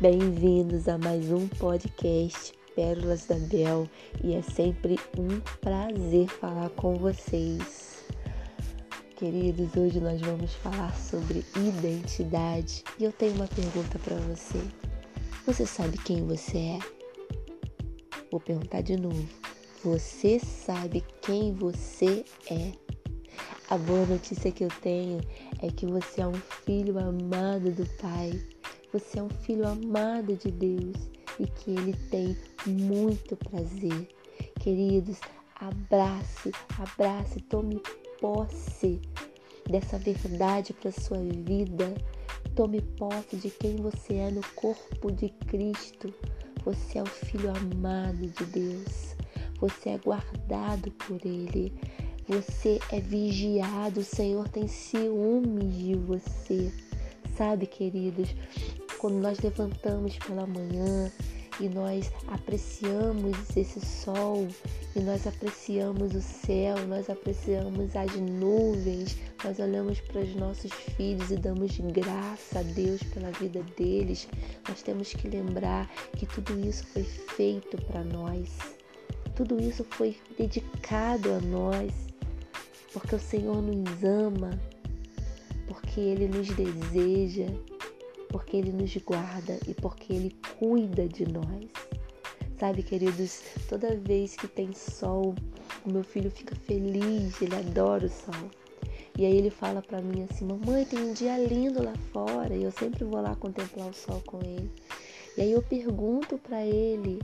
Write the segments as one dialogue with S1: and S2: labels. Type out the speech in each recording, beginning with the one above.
S1: Bem-vindos a mais um podcast Pérolas da Bel e é sempre um prazer falar com vocês. Queridos, hoje nós vamos falar sobre identidade e eu tenho uma pergunta para você. Você sabe quem você é? Vou perguntar de novo. Você sabe quem você é? A boa notícia que eu tenho é que você é um filho amado do Pai. Você é um filho amado de Deus e que Ele tem muito prazer. Queridos, abrace, abrace, tome posse dessa verdade para sua vida. Tome posse de quem você é no corpo de Cristo. Você é o filho amado de Deus. Você é guardado por Ele. Você é vigiado, o Senhor tem ciúmes de você. Sabe, queridos, quando nós levantamos pela manhã e nós apreciamos esse sol, e nós apreciamos o céu, nós apreciamos as nuvens, nós olhamos para os nossos filhos e damos graça a Deus pela vida deles, nós temos que lembrar que tudo isso foi feito para nós. Tudo isso foi dedicado a nós porque o Senhor nos ama, porque Ele nos deseja, porque Ele nos guarda e porque Ele cuida de nós. Sabe, queridos, toda vez que tem sol, o meu filho fica feliz, ele adora o sol. E aí ele fala para mim assim: "Mamãe, tem um dia lindo lá fora". E eu sempre vou lá contemplar o sol com ele. E aí eu pergunto para ele: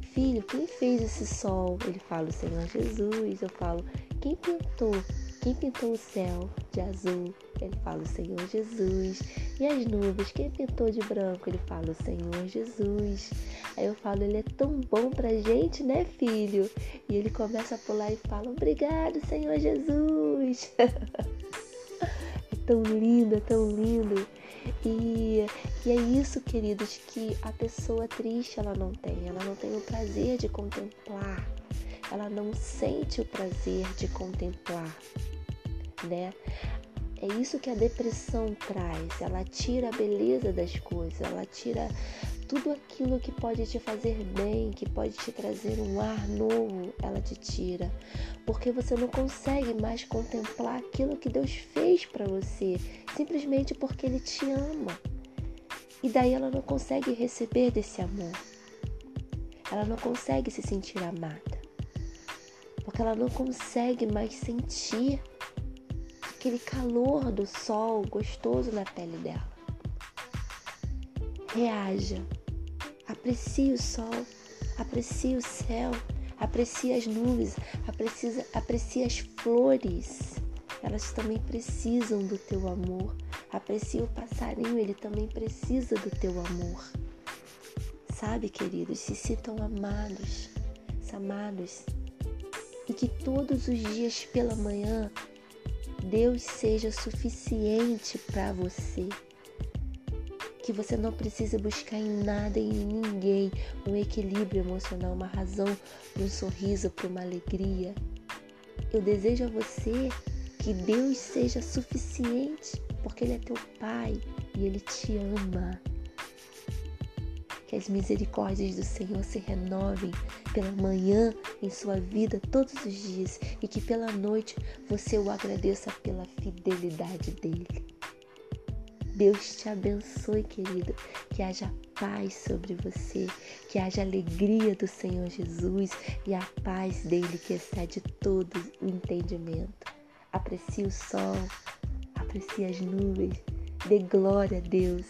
S1: "Filho, quem fez esse sol?". Ele fala: "O Senhor Jesus". Eu falo: quem pintou? Quem pintou o céu de azul? Ele fala o Senhor Jesus. E as nuvens? Quem pintou de branco? Ele fala o Senhor Jesus. Aí eu falo, ele é tão bom pra gente, né, filho? E ele começa a pular e fala, obrigado, Senhor Jesus. é tão lindo, é tão lindo. E, e é isso, queridos, que a pessoa triste ela não tem. Ela não tem o prazer de contemplar ela não sente o prazer de contemplar, né? É isso que a depressão traz. Ela tira a beleza das coisas, ela tira tudo aquilo que pode te fazer bem, que pode te trazer um ar novo, ela te tira. Porque você não consegue mais contemplar aquilo que Deus fez para você, simplesmente porque Ele te ama. E daí ela não consegue receber desse amor. Ela não consegue se sentir amada porque ela não consegue mais sentir aquele calor do sol gostoso na pele dela. Reaja, aprecie o sol, aprecie o céu, aprecie as nuvens, aprecie, aprecie as flores. Elas também precisam do teu amor. Aprecie o passarinho, ele também precisa do teu amor. Sabe, queridos, se sintam amados, amados e que todos os dias pela manhã Deus seja suficiente para você. Que você não precisa buscar em nada e em ninguém um equilíbrio emocional, uma razão para um sorriso, para uma alegria. Eu desejo a você que Deus seja suficiente, porque Ele é teu Pai e Ele te ama. Que as misericórdias do Senhor se renovem pela manhã em sua vida todos os dias e que pela noite você o agradeça pela fidelidade dele. Deus te abençoe, querido. Que haja paz sobre você, que haja alegria do Senhor Jesus e a paz dele que excede todo o entendimento. Aprecie o sol, aprecie as nuvens Dê glória a Deus.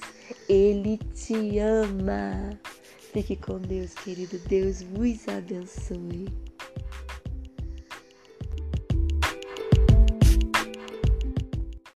S1: Ele te ama. Fique com Deus, querido. Deus vos abençoe.